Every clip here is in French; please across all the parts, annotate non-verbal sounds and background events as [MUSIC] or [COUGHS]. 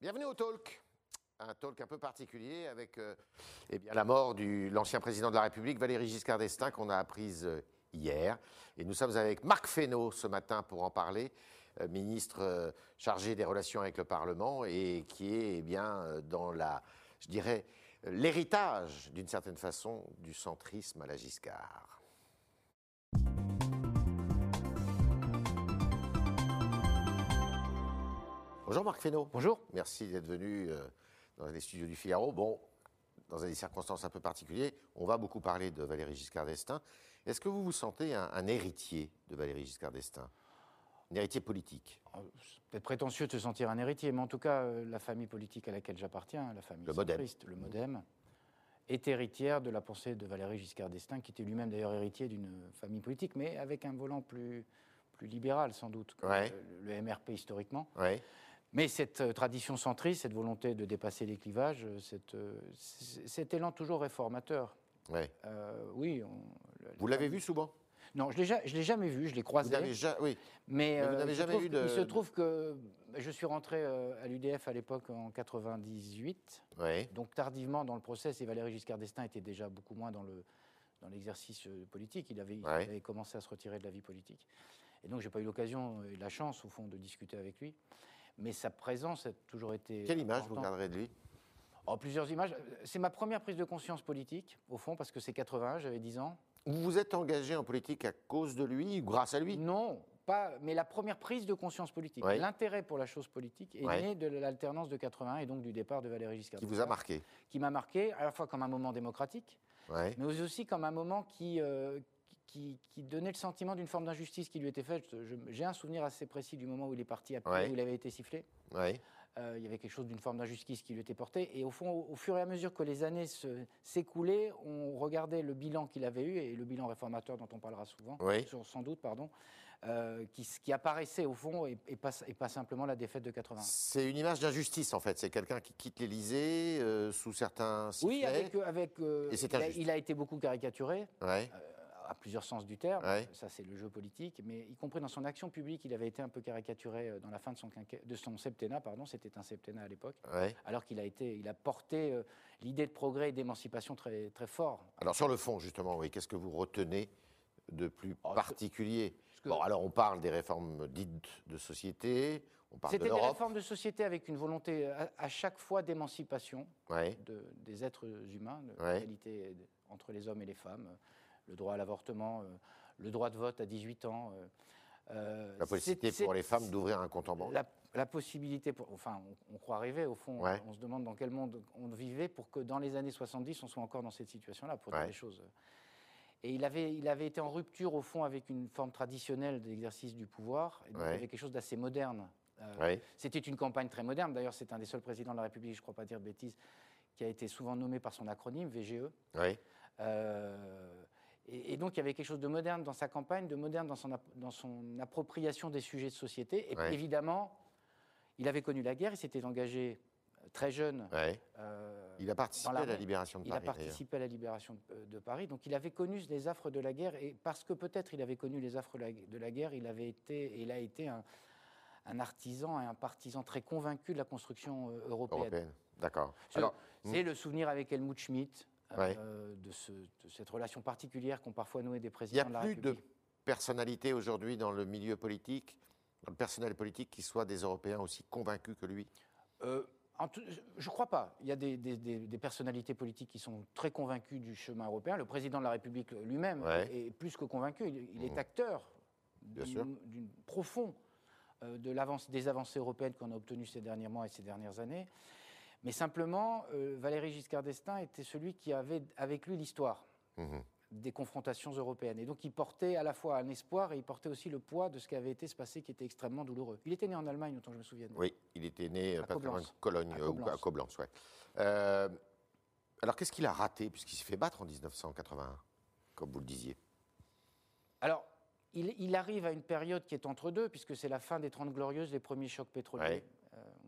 Bienvenue au Talk. Un talk un peu particulier avec euh, eh bien, la mort de l'ancien président de la République, Valéry Giscard d'Estaing, qu'on a apprise euh, hier. Et nous sommes avec Marc Fesneau ce matin pour en parler, euh, ministre chargé des relations avec le Parlement et qui est eh bien, dans la, je dirais, l'héritage, d'une certaine façon, du centrisme à la Giscard. Bonjour Marc Fesneau. Bonjour. Merci d'être venu euh, dans les studios du Figaro. Bon, dans des circonstances un peu particulières, on va beaucoup parler de Valéry Giscard d'Estaing. Est-ce que vous vous sentez un, un héritier de Valéry Giscard d'Estaing? Un héritier politique? C'est peut-être prétentieux de se sentir un héritier, mais en tout cas, euh, la famille politique à laquelle j'appartiens, la famille Le Modem. centriste, le Modem, est héritière de la pensée de Valéry Giscard d'Estaing, qui était lui-même d'ailleurs héritier d'une famille politique, mais avec un volant plus, plus libéral sans doute que Ouais. le, le MRP historiquement. Mais cette euh, tradition centriste, cette volonté de dépasser les clivages, euh, cette, euh, cet élan toujours réformateur, Ouais. euh, oui. on- Vous l'avez vu souvent Non, je je l'ai jamais vu, je l'ai croisé. n'avez ja- Oui. Mais, Mais vous n'avez se jamais trouve eu que- de- Il se trouve que je suis rentré à l'UDF à l'époque en 98, Oui. donc tardivement dans le process, et Valéry Giscard d'Estaing était déjà beaucoup moins dans le dans l'exercice politique. Il avait, il avait commencé à se retirer de la vie politique. Et donc, j'ai pas eu l'occasion et la chance, au fond, de discuter avec lui. Mais sa présence a toujours été. Quelle image vous garderez de lui? Oh, Plusieurs images. C'est ma première prise de conscience politique, au fond, parce que c'est 81, j'avais 10 ans. Vous vous êtes engagé en politique à cause de lui ou grâce à lui? Non, pas, mais la première prise de conscience politique, Ouais. l'intérêt pour la chose politique est Ouais. né de l'alternance de 81 et donc du départ de Valéry Giscard Qui vous a marqué Qui m'a marqué à la fois comme un moment démocratique, Ouais. mais aussi comme un moment qui, euh, qui, qui donnait le sentiment d'une forme d'injustice qui lui était faite. J'ai un souvenir assez précis du moment où il est parti Ouais. où il avait été sifflé. Ouais. Euh, il y avait quelque chose d'une forme d'injustice qui lui était portée. Et au fond, au, au fur et à mesure que les années s'écoulaient, on regardait le bilan qu'il avait eu, et le bilan réformateur dont on parlera souvent, Oui. sur- sans doute, pardon, euh, qui, apparaissait au fond, et, et pas, et pas simplement la défaite de 80. C'est une image d'injustice en fait. C'est quelqu'un qui quitte l'Élysée euh, sous certains sifflets. Oui, avec, avec Et c'est il, a, injuste. il a été beaucoup caricaturé, Ouais. À plusieurs sens du terme, Ouais. ça c'est le jeu politique, mais y compris dans son action publique, il avait été un peu caricaturé euh, dans la fin de son, quinquennat- de son septennat, pardon, c'était un septennat à l'époque, Ouais. alors qu'il a, été, il a porté euh, l'idée de progrès et d'émancipation très, très fort. Alors sur le fond, justement, oui, qu'est-ce que vous retenez de plus Oh, particulier? que- Bon, alors on parle des réformes dites de société, on parle de C'était des l'Europe. réformes de société avec une volonté à, à chaque fois d'émancipation Ouais. de- des êtres humains, de Ouais. entre les hommes et les femmes, euh, le droit à l'avortement, euh, le droit de vote à 18 ans. euh, euh, La possibilité pour les femmes d'ouvrir un compte en banque. La, la possibilité, pour, enfin, on, on croit rêver au fond, Ouais. on se demande dans quel monde on vivait pour que dans les années 70, on soit encore dans cette situation-là, pour dire Ouais. les choses. Et il avait, il avait été en rupture au fond avec une forme traditionnelle d'exercice du pouvoir, et donc Ouais. il y avait quelque chose d'assez moderne. Euh. C'était une campagne très moderne, d'ailleurs c'est un des seuls présidents de la République, je ne crois pas dire de bêtises, qui a été souvent nommé par son acronyme, VGE. Euh, et, et donc il y avait quelque chose de moderne dans sa campagne, de moderne dans son, ap- dans son appropriation des sujets de société. Et Ouais. évidemment, il avait connu la guerre, il s'était engagé euh, très jeune. Ouais. euh, Il a participé à la libération de il Paris. a participé à la libération de, de Paris, donc il avait connu les affres de la guerre, et parce que peut-être il avait connu les affres de la- guerre, il avait été, il a été un, un artisan et un partisan très convaincu de la construction euh, européenne. D'accord. C'est le souvenir avec Helmut Schmidt, euh, de, ce- de cette relation particulière qu'ont parfois noué des il n'y présidents a de la plus de République. personnalité aujourd'hui dans le milieu politique, dans le personnel politique, qui soit des Européens aussi convaincus que lui? Euh, tout- je ne crois pas. Il y a des, des- des- des personnalités politiques qui sont très convaincues du chemin européen. Le président de la République lui-même Ouais. Mmh. est, est plus que convaincu. Il, il est acteur Bien d'une- profond euh, de des avancées européennes qu'on a obtenues ces derniers mois et ces dernières années. Mais simplement, euh, Valéry Giscard d'Estaing était celui qui avait avec lui l'histoire Mhm. des confrontations européennes. Et donc il portait à la fois un espoir et il portait aussi le poids de ce qui avait été ce passé qui était extrêmement douloureux. Il était né en Allemagne, autant que je me souvienne. Oui, il était né euh, À pas très loin de Coblence. Cologne, À euh, ou Coblence. à Coblence. ouais. Euh, alors qu'est-ce qu'il a raté, puisqu'il s'est fait battre en 1981, comme vous le disiez? Alors, il, il arrive à une période qui est entre deux, puisque c'est la fin des Trente Glorieuses, les premiers chocs pétroliers. Ouais.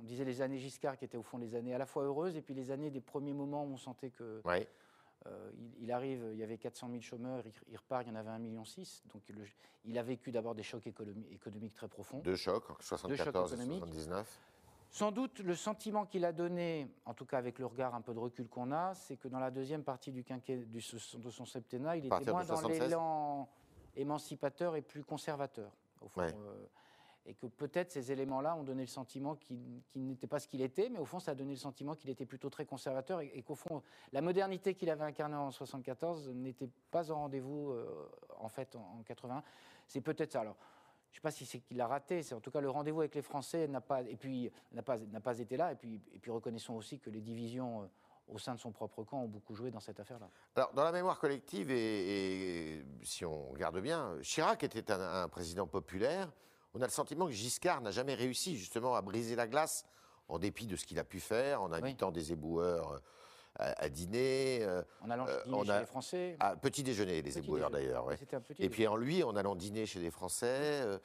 On disait les années Giscard, qui étaient au fond les années à la fois heureuses, et puis les années des premiers moments où on sentait que Oui, euh, il, il arrive, il y avait 400 000 chômeurs, il, il repart, il y en avait 1,6 million. Donc le- il a vécu d'abord des chocs économi- économiques très profonds. deux chocs, en 74 et économiques. 79. Sans doute, le sentiment qu'il a donné, en tout cas avec le regard un peu de recul qu'on a, c'est que dans la deuxième partie du quinquennat du, de son septennat, il était moins dans 76. l'élan émancipateur et plus conservateur, au fond. Ouais. euh, et que peut-être ces éléments-là ont donné le sentiment qu'il n'était pas ce qu'il était, mais au fond, ça a donné le sentiment qu'il était plutôt très conservateur et, qu'au fond, la modernité qu'il avait incarnée en 74 n'était pas au rendez-vous, euh, en fait, en, en 81. C'est peut-être ça. Alors, je ne sais pas si c'est qu'il a raté, c'est en tout cas le rendez-vous avec les Français n'a pas, et puis, n'a pas, n'a pas été là. Et puis, et puis reconnaissons aussi que les divisions euh, au sein de son propre camp ont beaucoup joué dans cette affaire-là. Alors, dans la mémoire collective, et, si on regarde bien, Chirac était un président populaire. On a le sentiment que Giscard n'a jamais réussi justement à briser la glace, en dépit de ce qu'il a pu faire, en invitant des éboueurs euh, à, à dîner, euh, En allant Euh, dîner on chez a- les Français. à petit déjeuner, les Petit éboueurs d'ailleurs. ouais. Et puis en lui, en allant dîner chez les Français, euh,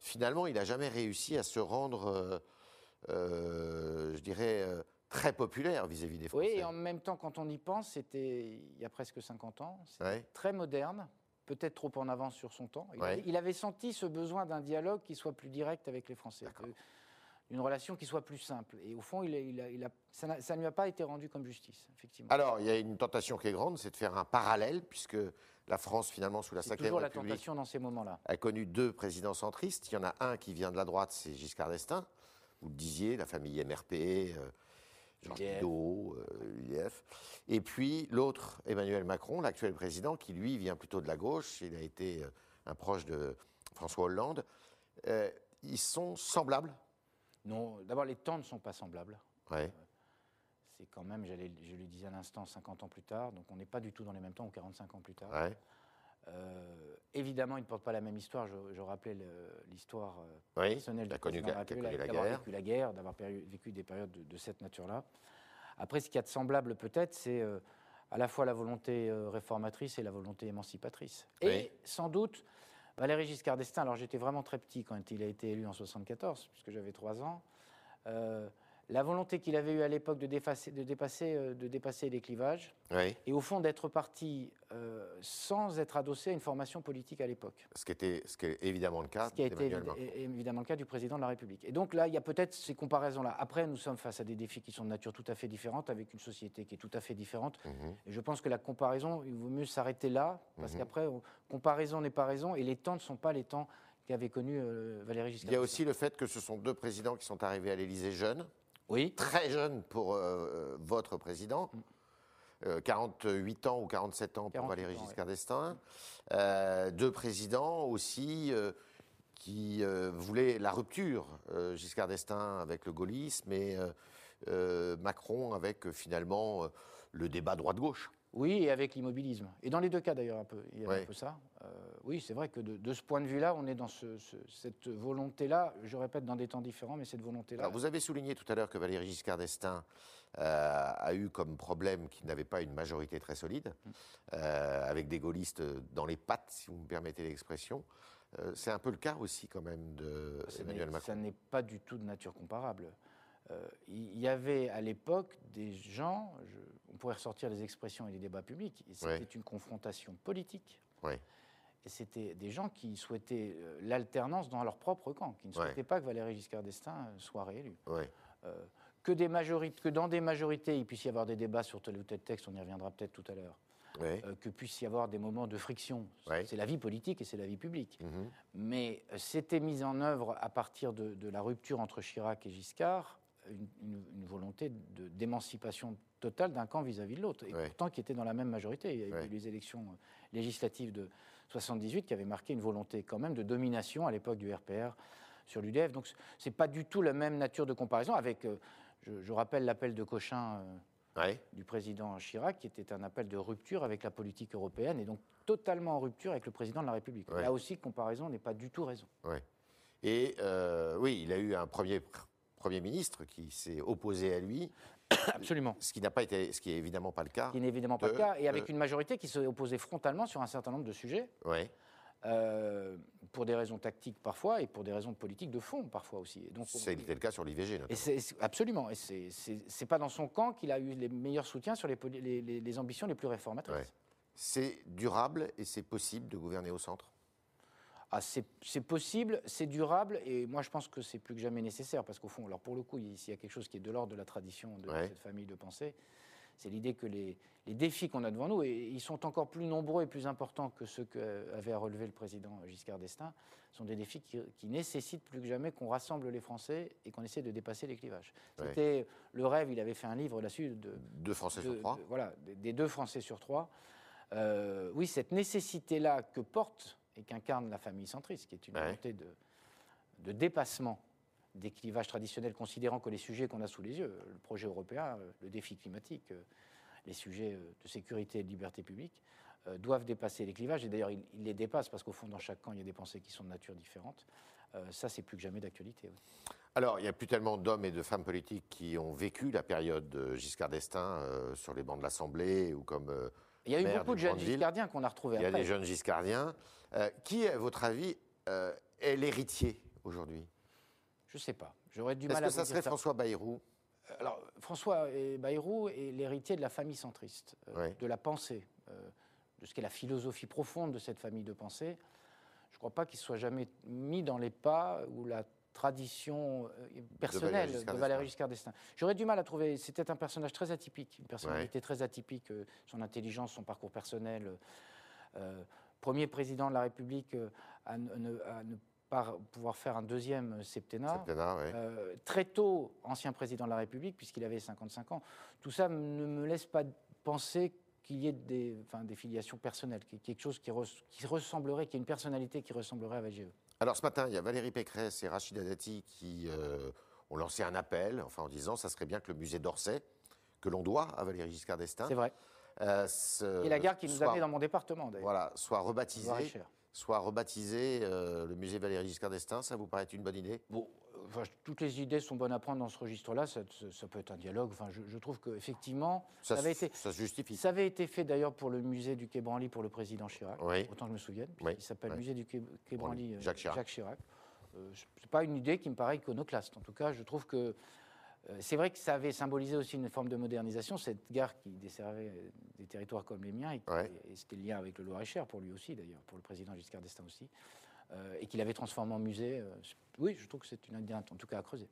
finalement, il n'a jamais réussi à se rendre, euh, euh, je dirais, euh, très populaire vis-à-vis des Oui, Français. et en même temps, quand on y pense, c'était il y a presque 50 ans. C'était Ouais. très moderne, peut-être trop en avance sur son temps. Il, Ouais. avait, il avait senti ce besoin d'un dialogue qui soit plus direct avec les Français, D'accord. que- une relation qui soit plus simple. Et au fond, il a- il a- il a- ça ne lui a pas été rendu comme justice, effectivement. Alors, il y a une tentation qui est grande, c'est de faire un parallèle, puisque la France, finalement, sous la Ve toujours la République, tentation dans ces moments-là. a connu deux présidents centristes. Il y en a un qui vient de la droite, c'est Giscard d'Estaing. Vous le disiez, la famille MRP, euh, Georges UDF. Bidault, euh, UDF. Et puis l'autre, Emmanuel Macron, l'actuel président, qui lui vient plutôt de la gauche. Il a été euh, un proche de François Hollande. Euh, ils sont semblables? Non, d'abord, les temps ne sont pas semblables. Ouais. C'est quand même, je le disais à l'instant, 50 ans plus tard, donc on n'est pas du tout dans les mêmes temps ou 45 ans plus tard. Ouais. Euh, évidemment, ils ne portent pas la même histoire. Je, je rappelais l'histoire euh, Oui, personnelle il a du connu, président de qui a République, connu la d'avoir guerre. vécu la guerre, d'avoir vécu des périodes de, de cette nature-là. Après, ce qu'il y a de semblable peut-être, c'est euh, à la fois la volonté euh, réformatrice et la volonté émancipatrice. Oui. Et sans doute, Valéry Giscard d'Estaing, alors j'étais vraiment très petit quand il a été élu en 74, puisque j'avais trois ans, la volonté qu'il avait eue à l'époque de, dépasser- de dépasser, euh, de dépasser les clivages, Oui. et au fond d'être parti euh, sans être adossé à une formation politique à l'époque. Ce qui était, ce qui est évidemment le cas Ce qui a été évi- évidemment le cas du président de la République. Et donc là, il y a peut-être ces comparaisons-là. Après, nous sommes face à des défis qui sont de nature tout à fait différente, avec une société qui est tout à fait différente. Mhm. Et je pense que la comparaison, il vaut mieux s'arrêter là, parce Mhm. qu'après, on- comparaison n'est pas raison, et les temps ne sont pas les temps qu'avait connus euh, Valéry Giscard. Il y a aussi le fait que ce sont deux présidents qui sont arrivés à l'Élysée jeunes. Oui, très jeune pour euh, votre président. Euh, 48 ans ou 47 ans pour 48 Valéry. Giscard d'Estaing. Euh, deux présidents aussi euh, qui euh, voulaient la rupture. Euh, Giscard d'Estaing avec le gaullisme et euh, euh, Macron avec euh, finalement euh, le débat droite-gauche. Oui, et avec l'immobilisme. Et dans les deux cas d'ailleurs, un peu. Il y a Ouais. un peu ça. Euh, oui, c'est vrai que de, de ce point de vue-là, on est dans ce- ce- cette volonté-là, je répète, dans des temps différents, mais cette volonté-là. Vous avez souligné tout à l'heure que Valéry Giscard d'Estaing euh, a eu comme problème qu'il n'avait pas une majorité très solide, euh, avec des gaullistes dans les pattes, si vous me permettez l'expression. C'est un peu le cas aussi quand même de Ça Emmanuel Macron. Ça n'est pas du tout de nature comparable. Il y avait à l'époque des gens, je- on pourrait ressortir les expressions et les débats publics, c'était Ouais. une confrontation politique. Ouais. Et c'était des gens qui souhaitaient euh, l'alternance dans leur propre camp, qui ne Ouais. souhaitaient pas que Valéry Giscard d'Estaing euh, soit réélu. Euh, que, des majorités, que dans des majorités, il puisse y avoir des débats sur tel ou tel texte, on y reviendra peut-être tout à l'heure, Ouais. euh, que puisse y avoir des moments de friction. Ouais. C'est la vie politique et c'est la vie publique. Mhm. Mais euh, c'était mis en œuvre à partir de, de la rupture entre Chirac et Giscard, une, une- une volonté d'émancipation totale d'un camp vis-à-vis de l'autre, et Ouais. pourtant qui était dans la même majorité. Il y a Ouais. eu les élections euh, législatives de 78 qui avaient marqué une volonté quand même de domination à l'époque du RPR sur l'UDF. Donc ce n'est pas du tout la même nature de comparaison avec, euh, je, je rappelle l'appel de Cochin euh, Ouais. du président Chirac, qui était un appel de rupture avec la politique européenne, et donc totalement en rupture avec le président de la République. Ouais. Là aussi, comparaison n'est pas du tout raison. Ouais. Et euh, oui, il a eu un premier pr- Premier ministre qui s'est opposé à lui, [COUGHS] Absolument. ce qui n'a pas été, ce qui est évidemment pas le cas. qui n'est évidemment pas le cas, et avec de- une majorité qui s'est opposée frontalement sur un certain nombre de sujets, Ouais. euh, pour des raisons tactiques parfois, et pour des raisons politiques de fond parfois aussi. Et C'était le cas sur l'IVG. et notamment. c'est- absolument, et c'est- pas dans son camp qu'il a eu les meilleurs soutiens sur les, les- les- les ambitions les plus réformatrices. Ouais. C'est durable et c'est possible de gouverner au centre? Ah, c'est possible, c'est durable, et moi je pense que c'est plus que jamais nécessaire, parce qu'au fond, alors pour le coup, s'il y a quelque chose qui est de l'ordre de la tradition de cette famille de pensée, c'est l'idée que les, défis qu'on a devant nous, et ils sont encore plus nombreux et plus importants que ceux qu'avait à relever le président Giscard d'Estaing, sont des défis qui, nécessitent plus que jamais qu'on rassemble les Français et qu'on essaie de dépasser les clivages. C'était le rêve, il avait fait un livre là-dessus. De, deux Français sur trois Voilà, des, deux Français sur trois. Euh, oui, cette nécessité-là que porte et qu'incarne la famille centriste, qui est une volonté de, de dépassement des clivages traditionnels, considérant que les sujets qu'on a sous les yeux, le projet européen, euh, le défi climatique, euh, les sujets de sécurité et de liberté publique, doivent dépasser les clivages. Et d'ailleurs, ils, les dépassent parce qu'au fond, dans chaque camp, il y a des pensées qui sont de nature différente. ça, c'est plus que jamais d'actualité. Alors, il n'y a plus tellement d'hommes et de femmes politiques qui ont vécu la période Giscard d'Estaing sur les bancs de l'Assemblée ou comme il y a eu beaucoup de jeunes giscardiens qu'on a retrouvés après. Il y a des jeunes giscardiens. Euh, qui, à votre avis, euh, est l'héritier aujourd'hui? Je ne sais pas. J'aurais du mal à Est-ce que ça serait François Bayrou? Euh, Alors, François Bayrou est l'héritier de la famille centriste, de la pensée, de ce qu'est la philosophie profonde de cette famille de pensée. Je ne crois pas qu'il soit jamais mis dans les pas ou la tradition personnelle de Valéry Giscard d'Estaing. J'aurais du mal à trouver. C'était un personnage très atypique, une personnalité très atypique, son intelligence, son parcours personnel premier président de la République euh, à ne, pas pouvoir faire un deuxième septennat. Euh, très tôt, ancien président de la République, puisqu'il avait 55 ans. Tout ça ne me laisse pas penser qu'il y ait des, enfin, des filiations personnelles, quelque chose qui, qui ressemblerait, qui ait une personnalité qui ressemblerait à VGE. Alors ce matin, il y a Valérie Pécresse et Rachida Dati qui euh, ont lancé un appel, enfin en disant ça serait bien que le musée d'Orsay, que l'on doit à Valérie Giscard d'Estaing, c'est vrai. Euh, et la gare qui nous a mis dans mon département, d'ailleurs. Voilà, soit rebaptisé, soit rebaptisé euh, le musée Valéry Giscard d'Estaing, ça vous paraît une bonne idée? Bon, toutes les idées sont bonnes à prendre dans ce registre-là. Ça, peut être un dialogue. Enfin, je, trouve qu'effectivement, ça, ça, avait été, ça se justifie. Ça avait été fait d'ailleurs pour le musée du Quai Branly pour le président Chirac. Autant que je me souvienne. Il s'appelle musée du Quai, Branly. Euh, Jacques Chirac. Jacques Chirac. c'est pas une idée qui me paraît iconoclaste. En tout cas, je trouve que euh, c'est vrai que ça avait symbolisé aussi une forme de modernisation, cette gare qui desservait euh, des territoires comme les miens, et, c'était le lien avec le Loir-et-Cher pour lui aussi d'ailleurs, pour le président Giscard d'Estaing aussi, euh, et qu'il avait transformé en musée. oui, je trouve que c'est une idée en tout cas à creuser.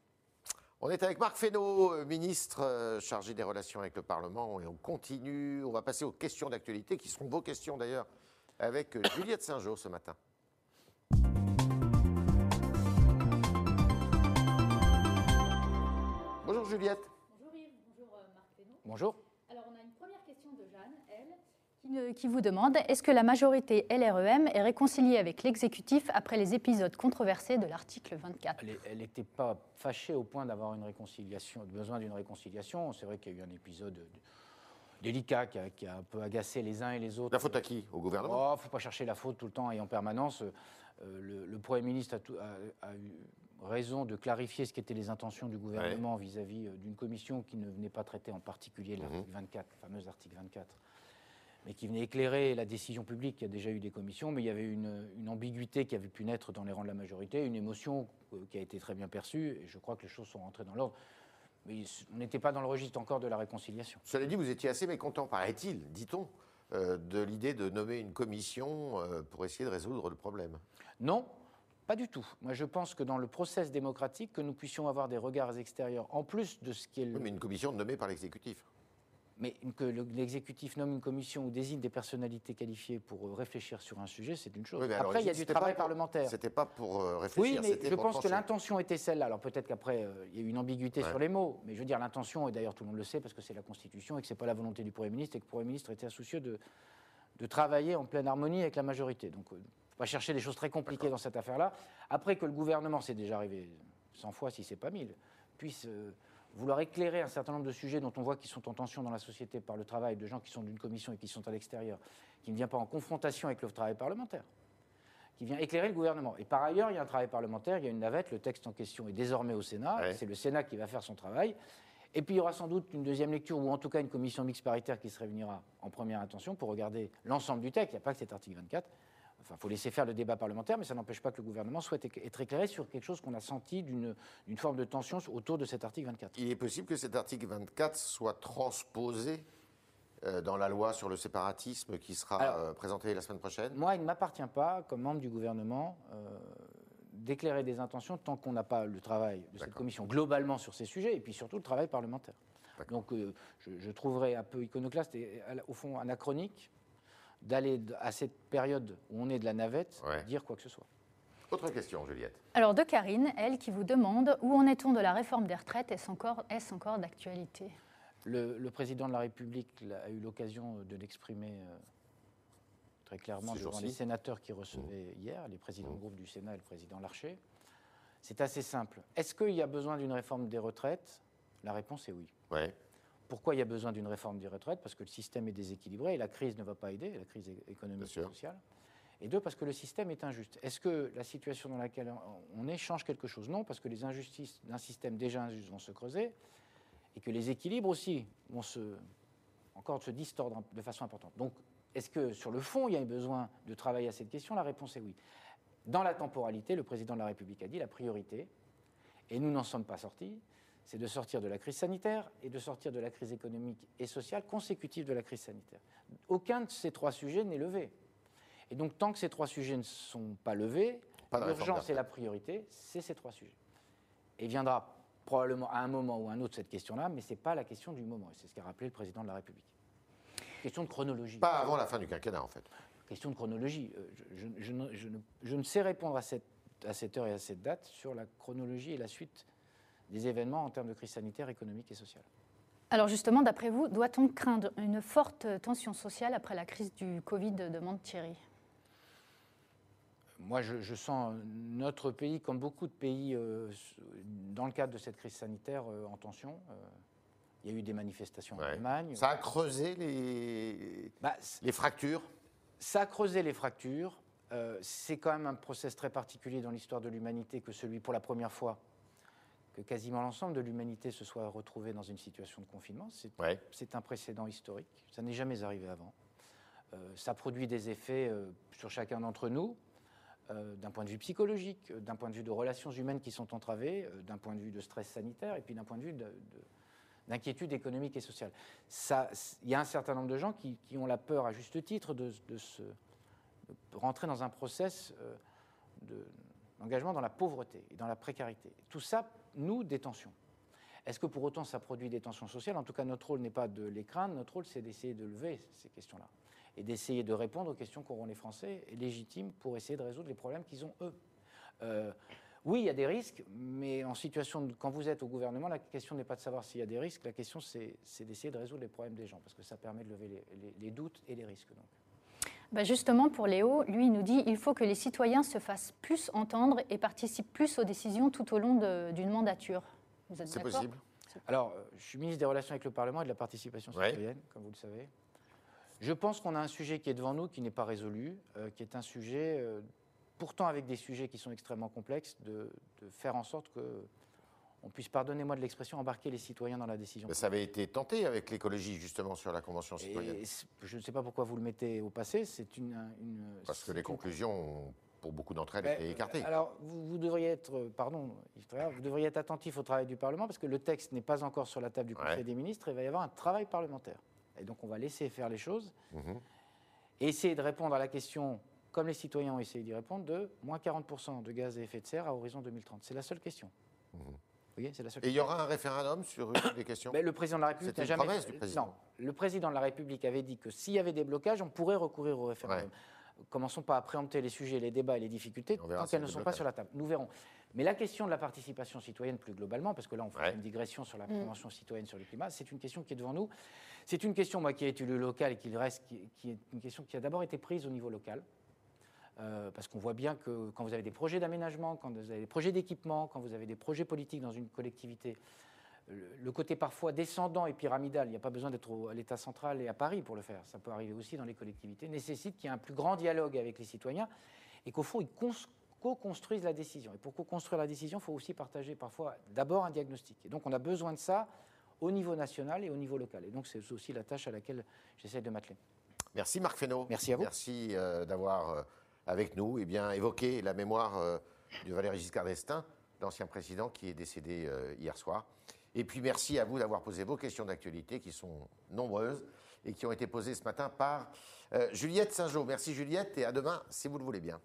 On est avec Marc Fesneau, ministre chargé des relations avec le Parlement, et on continue. On va passer aux questions d'actualité, qui seront vos questions d'ailleurs, avec [COUGHS] Juliette Saint-Jean ce matin. Juliette. Bonjour Yves, bonjour euh, Marc Fesneau. Bonjour. Alors on a une première question de Jeanne, elle, qui, vous demande est-ce que la majorité LREM est réconciliée avec l'exécutif après les épisodes controversés de l'article 24 Elle n'était pas fâchée au point d'avoir une réconciliation, besoin d'une réconciliation. C'est vrai qu'il y a eu un épisode délicat qui a, un peu agacé les uns et les autres. La faute à qui? Au gouvernement? Il oh, ne faut pas chercher la faute tout le temps et en permanence. Euh, le, Premier ministre a, eu raison de clarifier ce qu'étaient les intentions du gouvernement vis-à-vis euh, d'une commission qui ne venait pas traiter en particulier l'article 24, mhm. le fameux article 24, mais qui venait éclairer la décision publique. Il y a déjà eu des commissions, mais il y avait une, ambiguïté qui avait pu naître dans les rangs de la majorité, une émotion euh, qui a été très bien perçue, et je crois que les choses sont rentrées dans l'ordre. Mais on n'était pas dans le registre encore de la réconciliation. Cela dit, vous étiez assez mécontent, paraît-il, dit-on, euh, de l'idée de nommer une commission pour essayer de résoudre le problème. Non, pas du tout. Moi, je pense que dans le process démocratique, que nous puissions avoir des regards extérieurs, en plus de ce qui est... Oui, mais une commission nommée par l'exécutif. Mais que l'exécutif nomme une commission ou désigne des personnalités qualifiées pour euh, réfléchir sur un sujet, c'est une chose. après, il y a du travail parlementaire. C'était pas pour euh, réfléchir. Oui, mais je pense que l'intention était celle-là. Alors peut-être qu'après, euh, il y a eu une ambiguïté sur les mots. Mais je veux dire, l'intention, et d'ailleurs tout le monde le sait, parce que c'est la Constitution et que ce n'est pas la volonté du Premier ministre, et que le Premier ministre était soucieux de, de travailler en pleine harmonie avec la majorité. Donc va chercher des choses très compliquées dans cette affaire-là. Après que le gouvernement, c'est déjà arrivé 100 fois si ce n'est pas 1000, puisse euh, vouloir éclairer un certain nombre de sujets dont on voit qu'ils sont en tension dans la société par le travail de gens qui sont d'une commission et qui sont à l'extérieur, qui ne vient pas en confrontation avec le travail parlementaire, qui vient éclairer le gouvernement. Et par ailleurs, il y a un travail parlementaire, il y a une navette, le texte en question est désormais au Sénat, c'est le Sénat qui va faire son travail. Et puis il y aura sans doute une deuxième lecture, ou en tout cas une commission mixte paritaire qui se réunira en première intention pour regarder l'ensemble du texte. Il n'y a pas que cet article 24. Enfin, il faut laisser faire le débat parlementaire, mais ça n'empêche pas que le gouvernement souhaite être éclairé sur quelque chose qu'on a senti d'une forme de tension autour de cet article 24. Il est possible que cet article 24 soit transposé euh, dans la loi sur le séparatisme qui sera Alors- euh, présentée la semaine prochaine? Moi, il ne m'appartient pas, comme membre du gouvernement, euh, d'éclairer des intentions tant qu'on n'a pas le travail de cette commission globalement sur ces sujets et puis surtout le travail parlementaire. Donc euh, je, je trouverais un peu iconoclaste et au fond anachronique d'aller à cette période où on est de la navette Ouais. dire quoi que ce soit. Autre question, Juliette. Alors de Karine, elle qui vous demande où en est-on de la réforme des retraites? Est-ce encore, est encore d'actualité? Le, le président de la République a eu l'occasion de l'exprimer euh, très clairement devant les sénateurs qui recevaient hier, les présidents de groupe du Sénat et le président Larcher. C'est assez simple. Est-ce qu'il y a besoin d'une réforme des retraites? La réponse est oui. Ouais. Pourquoi il y a besoin d'une réforme des retraites Parce que le système est déséquilibré et la crise ne va pas aider, la crise économique et sociale. Et deux, parce que le système est injuste. Est-ce que la situation dans laquelle on est change quelque chose? Non, parce que les injustices d'un système déjà injuste vont se creuser et que les équilibres aussi vont se, encore se distordre de façon importante. Donc, est-ce que sur le fond, il y a besoin de travailler à cette question? La réponse est oui. Dans la temporalité, le président de la République a dit la priorité, et nous n'en sommes pas sortis, c'est de sortir de la crise sanitaire et de sortir de la crise économique et sociale consécutive de la crise sanitaire. Aucun de ces trois sujets n'est levé. Et donc, tant que ces trois sujets ne sont pas levés, l'urgence et la priorité, c'est ces trois sujets. Et viendra probablement à un moment ou à un autre cette question-là, mais ce n'est pas la question du moment. C'est ce qu'a rappelé le président de la République. Question de chronologie. Pas avant la fin du quinquennat, en fait. Question de chronologie. Euh, Je, je- je ne, je ne- je ne sais répondre à cette, à cette heure et à cette date sur la chronologie et la suite des événements en termes de crise sanitaire, économique et sociale. Alors justement, d'après vous, doit-on craindre une forte tension sociale après la crise du Covid demande Thierry Moi, je, je sens notre pays, comme beaucoup de pays, euh, dans le cadre de cette crise sanitaire, euh, en tension. Euh, il y a eu des manifestations en. Allemagne. Ça a creusé les, Bah, les fractures? Ça a creusé les fractures. Euh, c'est quand même un process très particulier dans l'histoire de l'humanité que celui, pour la première fois, que quasiment l'ensemble de l'humanité se soit retrouvé dans une situation de confinement. C'est Ouais. un précédent historique. Ça n'est jamais arrivé avant. Euh, ça produit des effets euh, sur chacun d'entre nous, euh, d'un point de vue psychologique, d'un point de vue de relations humaines qui sont entravées, d'un point de vue de stress sanitaire et puis d'un point de vue de- de- d'inquiétude économique et sociale. Il y a un certain nombre de gens qui, qui ont la peur, à juste titre, de, de se, de rentrer dans un process de- d'engagement dans la pauvreté et dans la précarité. Tout ça, nous, des tensions. Est-ce que pour autant ça produit des tensions sociales? En tout cas, notre rôle n'est pas de les craindre, notre rôle c'est d'essayer de lever ces questions-là et d'essayer de répondre aux questions qu'auront les Français légitimes pour essayer de résoudre les problèmes qu'ils ont eux. Euh, oui, il y a des risques, mais en situation de, quand vous êtes au gouvernement, la question n'est pas de savoir s'il y a des risques, la question c'est d'essayer de résoudre les problèmes des gens, parce que ça permet de lever les, les- les doutes et les risques. Donc. Bah, Justement, pour Léo, lui, il nous dit il faut que les citoyens se fassent plus entendre et participent plus aux décisions tout au long d'une mandature. Vous êtes C'est possible Alors, euh, je suis ministre des Relations avec le Parlement et de la participation Ouais. citoyenne, comme vous le savez. Je pense qu'on a un sujet qui est devant nous, qui n'est pas résolu, euh, qui est un sujet, euh, pourtant avec des sujets qui sont extrêmement complexes, de, de faire en sorte que on puisse, pardonnez-moi de l'expression, embarquer les citoyens dans la décision. Ça avait été tenté avec l'écologie, justement, sur la Convention citoyenne. Et je ne sais pas pourquoi vous le mettez au passé, c'est une, une- Parce que les conclusions, pour beaucoup d'entre elles, Ben, étaient écartées. Alors, vous, vous devriez être, euh, pardon, vous devriez être attentif au travail du Parlement parce que le texte n'est pas encore sur la table du Conseil Ouais. des ministres. Il va y avoir un travail parlementaire. Et donc, on va laisser faire les choses Mhm. et essayer de répondre à la question, comme les citoyens ont essayé d'y répondre, de moins 40% de gaz à effet de serre à horizon 2030. C'est la seule question. Mhm. Vous voyez, c'est la seule Et il y aura un référendum sur une des questions mais le président de la République C'était n'a une jamais. promesse du président. Non, le président de la République avait dit que s'il y avait des blocages, on pourrait recourir au référendum. Commençons pas à préempter les sujets, les débats et les difficultés tant qu'elles ne sont pas sur la table. Nous verrons. Mais la question de la participation citoyenne plus globalement, parce que là on fait Ouais. une digression sur la Convention citoyenne sur le climat, c'est une question qui est devant nous. C'est une question, moi, qui est élue locale et qui reste, qui, qui est une question qui a d'abord été prise au niveau local. Euh, parce qu'on voit bien que quand vous avez des projets d'aménagement, quand vous avez des projets d'équipement, quand vous avez des projets politiques dans une collectivité, le, le côté parfois descendant et pyramidal, il n'y a pas besoin d'être à l'État central et à Paris pour le faire, ça peut arriver aussi dans les collectivités, nécessite qu'il y ait un plus grand dialogue avec les citoyens et qu'au fond, ils cons- co-construisent la décision. Et pour co-construire la décision, il faut aussi partager parfois d'abord un diagnostic. Et donc on a besoin de ça au niveau national et au niveau local. Et donc c'est aussi la tâche à laquelle j'essaie de m'atteler. Merci Marc Fesneau. Merci à vous. Merci euh, d'avoir, euh, avec nous, eh bien, évoqué la mémoire euh, de Valéry Giscard d'Estaing, l'ancien président qui est décédé euh, hier soir. Et puis merci à vous d'avoir posé vos questions d'actualité qui sont nombreuses et qui ont été posées ce matin par euh, Juliette Saint-Jean. Merci Juliette et à demain si vous le voulez bien.